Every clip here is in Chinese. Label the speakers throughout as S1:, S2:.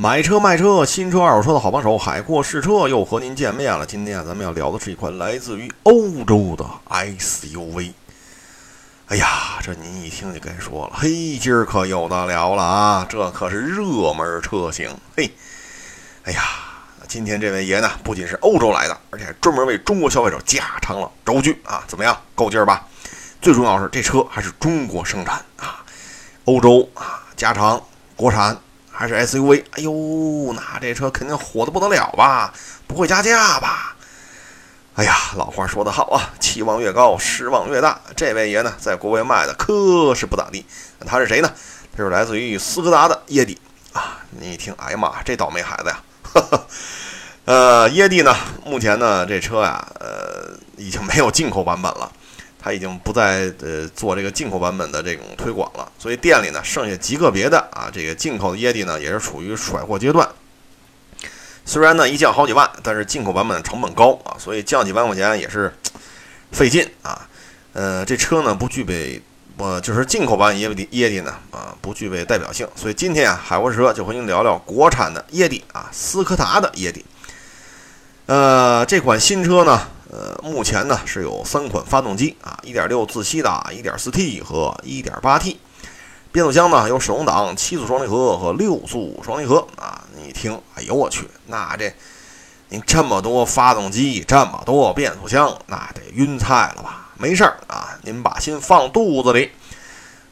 S1: 买车卖车，新车二手车的好帮手，海阔试车又和您见面了。今天啊，咱们要聊的是一款来自于欧洲的 SUV。哎呀，这您一听就该说了，嘿，今儿可有的聊了啊，这可是热门车型。嘿，哎呀，今天这位爷呢，不仅是欧洲来的，而且还专门为中国消费者加长了轴距啊，怎么样，够劲儿吧？最重要是这车还是中国生产啊，欧洲啊，加长国产。还是 SUV，哎呦，那这车肯定火的不得了吧？不会加价吧？哎呀，老话说得好啊，期望越高，失望越大。这位爷呢，在国外卖的可是不咋地。他是谁呢？他是来自于斯柯达的耶蒂啊。你一听，哎呀妈，这倒霉孩子呀！呃，耶蒂呢，目前呢，这车呀，呃，已经没有进口版本了。它已经不再呃做这个进口版本的这种推广了，所以店里呢剩下极个别的啊，这个进口的椰蒂呢也是处于甩货阶段。虽然呢一降好几万，但是进口版本成本高啊，所以降几万块钱也是费劲啊。呃，这车呢不具备，呃，就是进口版椰蒂椰蒂呢啊不具备代表性，所以今天啊海沃车就和您聊聊国产的椰蒂啊，斯柯达的椰蒂。呃，这款新车呢。呃，目前呢是有三款发动机啊，1.6自吸的、1.4T 和 1.8T，变速箱呢有手动挡、七速双离合和六速双离合啊。你听，哎呦我去，那这您这么多发动机，这么多变速箱，那得晕菜了吧？没事儿啊，您把心放肚子里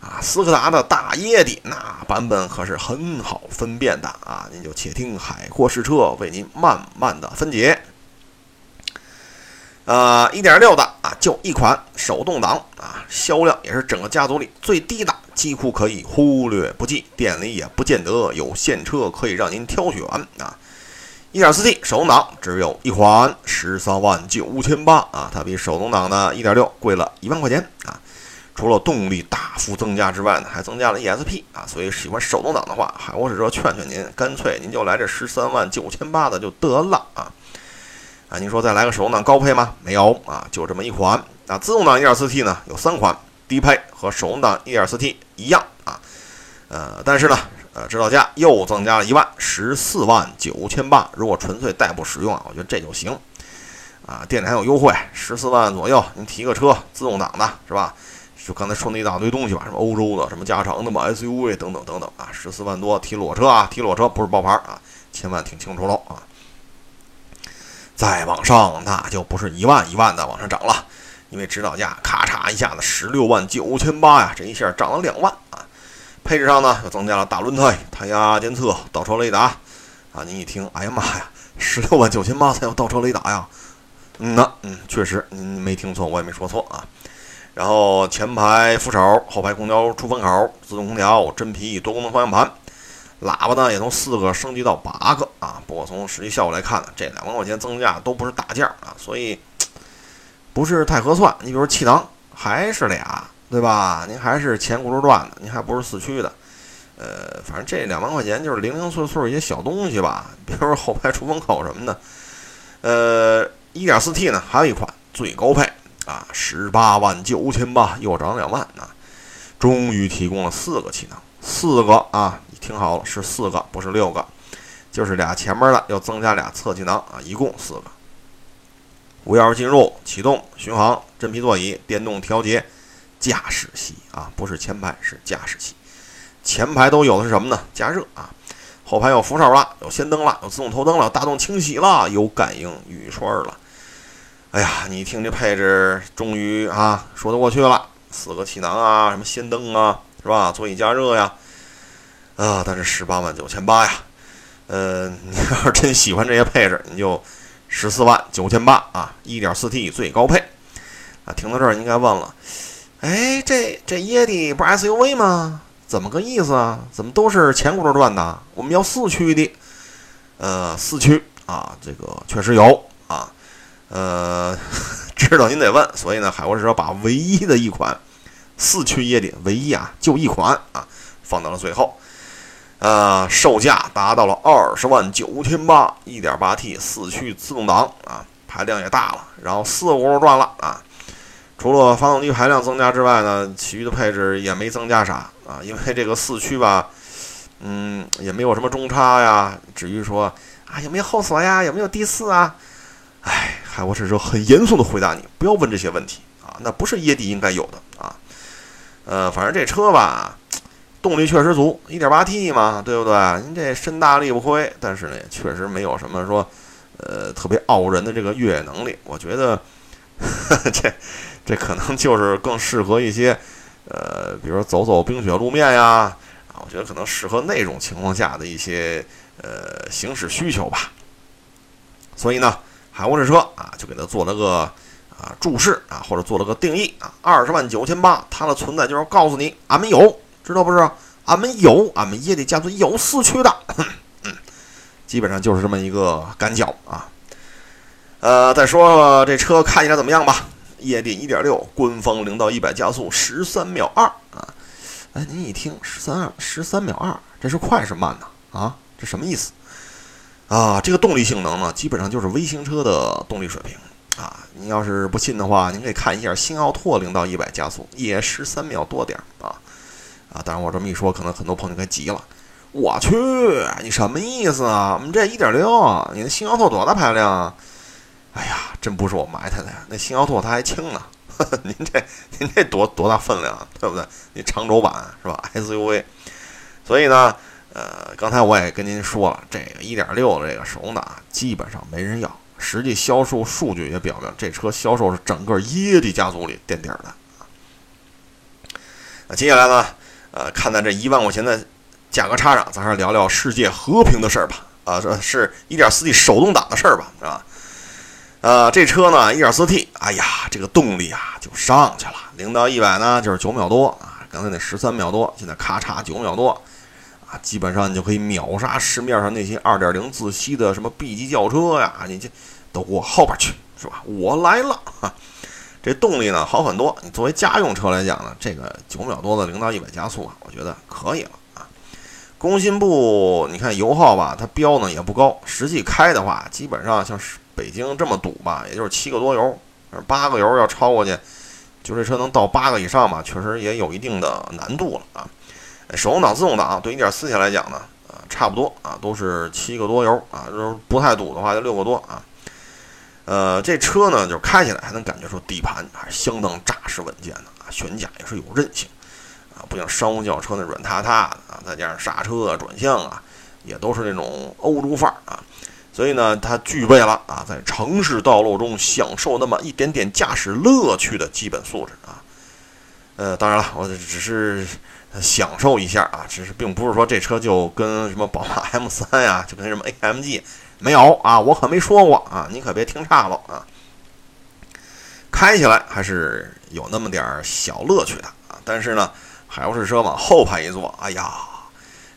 S1: 啊。斯柯达的大椰蒂那版本可是很好分辨的啊，您就且听海阔试车为您慢慢的分解。呃，一点六的啊，就一款手动挡啊，销量也是整个家族里最低的，几乎可以忽略不计。店里也不见得有现车可以让您挑选啊。一点四 T 手动挡只有一款，十三万九千八啊，它比手动挡的一点六贵了一万块钱啊。除了动力大幅增加之外呢，还增加了 ESP 啊，所以喜欢手动挡的话，海沃士车劝劝您，干脆您就来这十三万九千八的就得了啊。啊，您说再来个手动挡高配吗？没有啊，就这么一款。啊，自动挡 1.4T 呢有三款，低配和手动挡 1.4T 一样啊。呃，但是呢，呃，指导价又增加了一万，十四万九千八。如果纯粹代步使用啊，我觉得这就行。啊，店里还有优惠，十四万左右，您提个车，自动挡的是吧？就刚才说那一大堆东西吧，什么欧洲的，什么加长的嘛，SUV 等等等等啊，十四万多提裸车啊，提裸车不是爆牌啊，千万听清楚喽啊。再往上，那就不是一万一万的往上涨了，因为指导价咔嚓一下子十六万九千八呀，这一下涨了两万啊！配置上呢，又增加了大轮胎、胎压监测、倒车雷达啊！您一听，哎呀妈呀，十六万九千八才有倒车雷达呀？嗯呐，嗯，确实您没听错，我也没说错啊。然后前排扶手、后排空调出风口、自动空调、真皮多功能方向盘。喇叭呢也从四个升级到八个啊，不过从实际效果来看呢，这两万块钱增加都不是大件啊，所以不是太合算。你比如气囊还是俩，对吧？您还是前轱辘转的，您还不是四驱的，呃，反正这两万块钱就是零零碎碎一些小东西吧，比如说后排出风口什么的。呃，1.4T 呢还有一款最高配啊，十八万九千八，又涨两万啊，终于提供了四个气囊，四个啊。听好了，是四个，不是六个，就是俩前面的，又增加俩侧气囊啊，一共四个。无钥匙进入、启动、巡航、真皮座椅、电动调节、驾驶席啊，不是前排，是驾驶席。前排都有的是什么呢？加热啊，后排有扶手了，有氙灯了，有自动头灯了，有大众清洗了，有感应雨刷了。哎呀，你听这配置，终于啊说得过去了，四个气囊啊，什么氙灯啊，是吧？座椅加热呀。啊但是十八万九千八呀，呃，你要是真喜欢这些配置，你就十四万九千八啊，一点四 T 最高配啊。听到这儿应该问了，哎，这这椰蒂不是 SUV 吗？怎么个意思啊？怎么都是前轱辘转的？我们要四驱的，呃，四驱啊，这个确实有啊，呃，知道您得问，所以呢，海沃士把唯一的一款四驱椰蒂，唯一啊，就一款啊，放到了最后。呃，售价达到了二十万九千八，一点八 T 四驱自动挡啊，排量也大了，然后四轱辘转了啊。除了发动机排量增加之外呢，其余的配置也没增加啥啊。因为这个四驱吧，嗯，也没有什么中差呀。至于说啊，有没有后锁呀？有没有第四啊？哎，海沃士车很严肃的回答你，不要问这些问题啊，那不是椰蒂应该有的啊。呃，反正这车吧，动力确实足，1.8T 嘛，对不对？您这身大力不亏，但是呢，也确实没有什么说，呃，特别傲人的这个越野能力。我觉得 这这可能就是更适合一些，呃，比如说走走冰雪路面呀，啊，我觉得可能适合那种情况下的一些呃行驶需求吧。所以呢。海沃这车啊，就给它做了个啊注释啊，或者做了个定义啊，二十万九千八，它的存在就是告诉你，俺们有，知道不知道？俺们有，俺们也得家族有四驱的，基本上就是这么一个感觉啊。呃，再说这车看起来怎么样吧？液力一点六，官方零到一百加速十三秒二啊。哎，您一听十三二十三秒二，这是快是慢呢？啊，这什么意思？啊，这个动力性能呢，基本上就是微型车的动力水平啊。您要是不信的话，您可以看一下新奥拓零到一百加速也十三秒多点儿啊啊！当然我这么一说，可能很多朋友该急了。我去，你什么意思啊？我们这一点六，你的新奥拓多大排量啊？哎呀，真不是我埋汰的呀，那新奥拓它还轻呢。呵 呵您这您这多多大分量，对不对？你长轴版是吧？SUV，所以呢。呃，刚才我也跟您说了，这个1.6的这个手动挡基本上没人要，实际销售数据也表明，这车销售是整个椰蒂家族里垫底的。那接下来呢，呃，看在这一万块钱的价格差上，咱还是聊聊世界和平的事儿吧。啊，这是一点四 T 手动挡的事儿吧，是吧？呃，这车呢，一点四 T，哎呀，这个动力啊就上去了，零到一百呢就是九秒多啊，刚才那十三秒多，现在咔嚓九秒多。啊，基本上你就可以秒杀市面上那些二点零自吸的什么 B 级轿车呀，你这都给我后边去，是吧？我来了，这动力呢好很多。你作为家用车来讲呢，这个九秒多的零到一百加速啊，我觉得可以了啊。工信部你看油耗吧，它标呢也不高，实际开的话，基本上像是北京这么堵吧，也就是七个多油，八个油要超过去，就这车能到八个以上吧，确实也有一定的难度了啊。手动挡、自动挡对一点四 T 来讲呢，啊，差不多啊，都是七个多油啊，就是不太堵的话就六个多啊。呃，这车呢，就是开起来还能感觉出底盘还是相当扎实稳健的啊，悬架也是有韧性啊，不像商务轿车那软塌塌的啊，再加上刹车啊、转向啊，也都是那种欧洲范儿啊，所以呢，它具备了啊，在城市道路中享受那么一点点驾驶乐趣的基本素质啊。呃，当然了，我只是。享受一下啊，只是并不是说这车就跟什么宝马 M3 呀，就跟什么 AMG 没有啊，我可没说过啊，你可别听差了啊。开起来还是有那么点儿小乐趣的啊，但是呢，海沃士车往后排一坐，哎呀，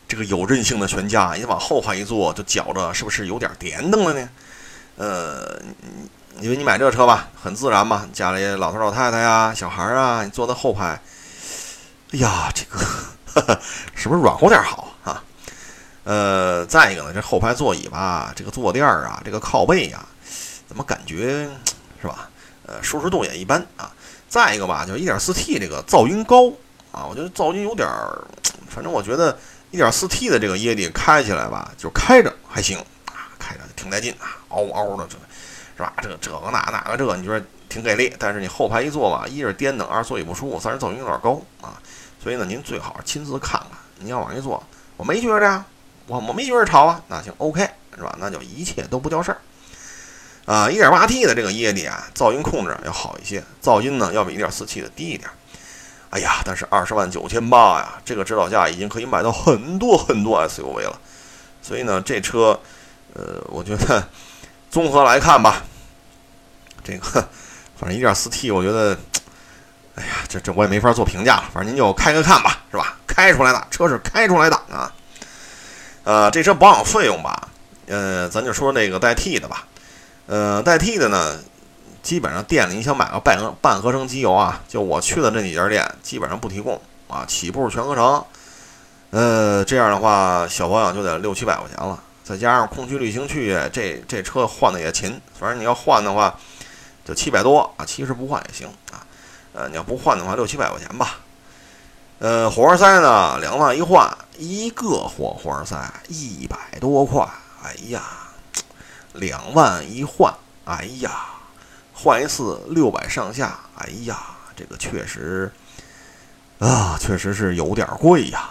S1: 这个有韧性的悬架，你往后排一坐就觉着是不是有点颠蹬了呢？呃，因为你买这车吧，很自然嘛，家里老头老太太呀、小孩啊，你坐在后排。哎呀，这个 是不是软和点好啊？呃，再一个呢，这后排座椅吧，这个坐垫儿啊，这个靠背呀，怎么感觉是吧？呃，舒适度也一般啊。再一个吧，就 1.4T 这个噪音高啊，我觉得噪音有点儿，反正我觉得 1.4T 的这个液力开起来吧，就开着还行啊，开着挺带劲啊，嗷嗷的这，是吧？这这个那那个这个，你觉得挺给力？但是你后排一坐吧，一是颠蹬，二座椅不舒服，三是噪音有点高啊。所以呢，您最好亲自看看。您要往一坐，我没觉着呀，我我没觉着吵啊，那行，OK，是吧？那就一切都不叫事儿。啊，1.8T 的这个液力啊，噪音控制要好一些，噪音呢要比 1.4T 的低一点。哎呀，但是二十万九千八呀，这个指导价已经可以买到很多很多 SUV 了。所以呢，这车，呃，我觉得综合来看吧，这个反正 1.4T，我觉得。哎呀，这这我也没法做评价了，反正您就开开看吧，是吧？开出来的车是开出来的啊。呃，这车保养费用吧，呃，咱就说那个代替的吧。呃，代替的呢，基本上店里你想买个半合半合成机油啊，就我去的那几家店基本上不提供啊，起步全合成。呃，这样的话小保养就得六七百块钱了，再加上空气滤清器，这这车换的也勤，反正你要换的话就七百多啊，其实不换也行啊。呃，你要不换的话，六七百块钱吧。呃，火花塞呢，两万一换，一个火花塞一百多块。哎呀，两万一换，哎呀，换一次六百上下。哎呀，这个确实啊，确实是有点贵呀。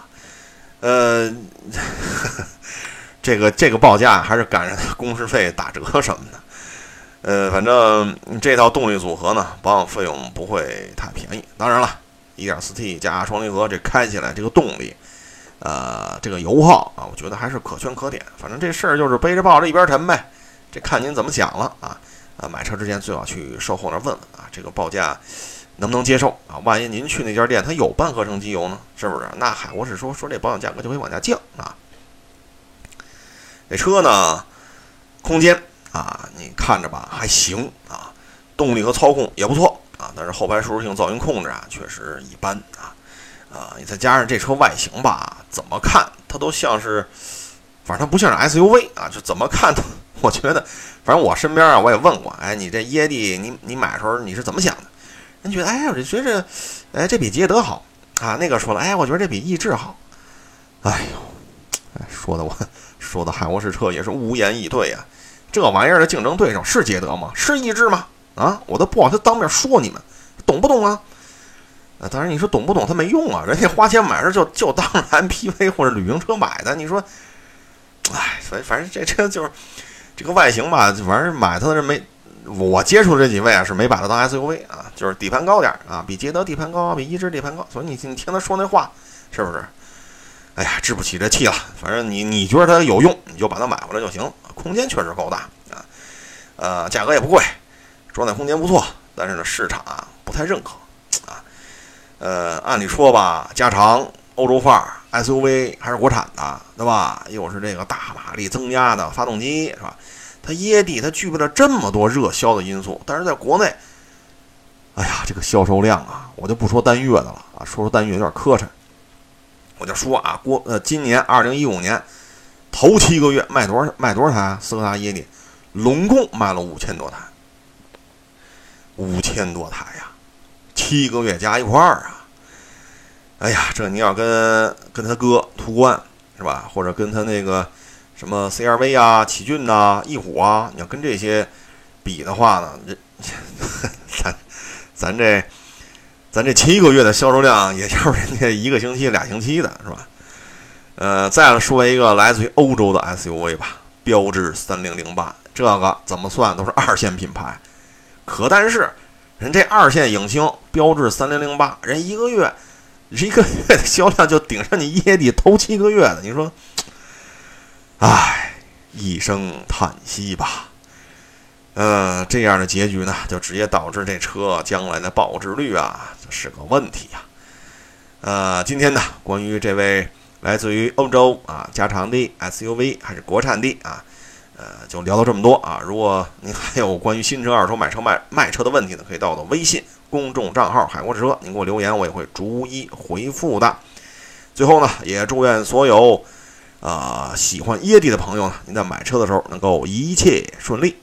S1: 呃，这个这个报价还是赶上工时费打折什么的。呃，反正这套动力组合呢，保养费用不会太便宜。当然了。1.4T 加双离合，这开起来这个动力，呃，这个油耗啊，我觉得还是可圈可点。反正这事儿就是背着抱着一边沉呗，这看您怎么想了啊。啊，买车之前最好去售后那问问啊，这个报价能不能接受啊？万一您去那家店他有半合成机油呢，是不是？那嗨，我是说说这保养价格就会往下降啊。这车呢，空间啊，你看着吧，还行啊，动力和操控也不错。啊，但是后排舒适性、噪音控制啊，确实一般啊，啊，你再加上这车外形吧，怎么看它都像是，反正它不像是 SUV 啊，就怎么看都，我觉得，反正我身边啊，我也问过，哎，你这耶蒂，你你买的时候你是怎么想的？人觉得，哎，我就觉着，哎，这比捷德好啊。那个说了，哎，我觉得这比逸致好。哎呦，哎，说的我说的，海沃士车也是无言以对呀。这玩意儿的竞争对手是捷德吗？是逸致吗？啊，我都不好他当面说你们，懂不懂啊？啊，当然你说懂不懂他没用啊，人家花钱买着就就当 MPV 或者旅行车买的。你说，哎，所以反正这车就是这个外形吧，反正买它的人没我接触这几位啊是没把它当 SUV 啊，就是底盘高点啊，比捷德底盘高，比一致底盘高，所以你你听他说那话是不是？哎呀，治不起这气了。反正你你觉得它有用，你就把它买回来就行。空间确实够大啊，呃，价格也不贵。装载空间不错，但是呢，市场啊不太认可啊。呃，按理说吧，加长欧洲范儿 SUV 还是国产的，对吧？又是这个大马力增压的发动机，是吧？它耶帝它具备了这么多热销的因素，但是在国内，哎呀，这个销售量啊，我就不说单月的了啊，说说单月有点磕碜。我就说啊，过呃，今年二零一五年头七个月卖多少卖多少台？斯柯达耶帝，拢共卖了五千多台。五千多台呀，七个月加一块儿啊！哎呀，这你要跟跟他哥途观是吧，或者跟他那个什么 CRV 啊、奇骏呐、翼虎啊，你要跟这些比的话呢，这 咱咱这咱这七个月的销售量，也就是人家一个星期、俩星期的是吧？呃，再说一个来自于欧洲的 SUV 吧，标致三零零八，这个怎么算都是二线品牌。可但是，人这二线影星标致三零零八，人一个月一个月的销量就顶上你耶帝头七个月的，你说，唉，一声叹息吧。呃，这样的结局呢，就直接导致这车将来的保值率啊是个问题呀。呃，今天呢，关于这位来自于欧洲啊加长的 SUV 还是国产的啊。呃，就聊到这么多啊！如果您还有关于新车、二手买车、卖卖车的问题呢，可以到我的微信公众账号“海阔车”，您给我留言，我也会逐一回复的。最后呢，也祝愿所有啊喜欢椰蒂的朋友呢，您在买车的时候能够一切顺利。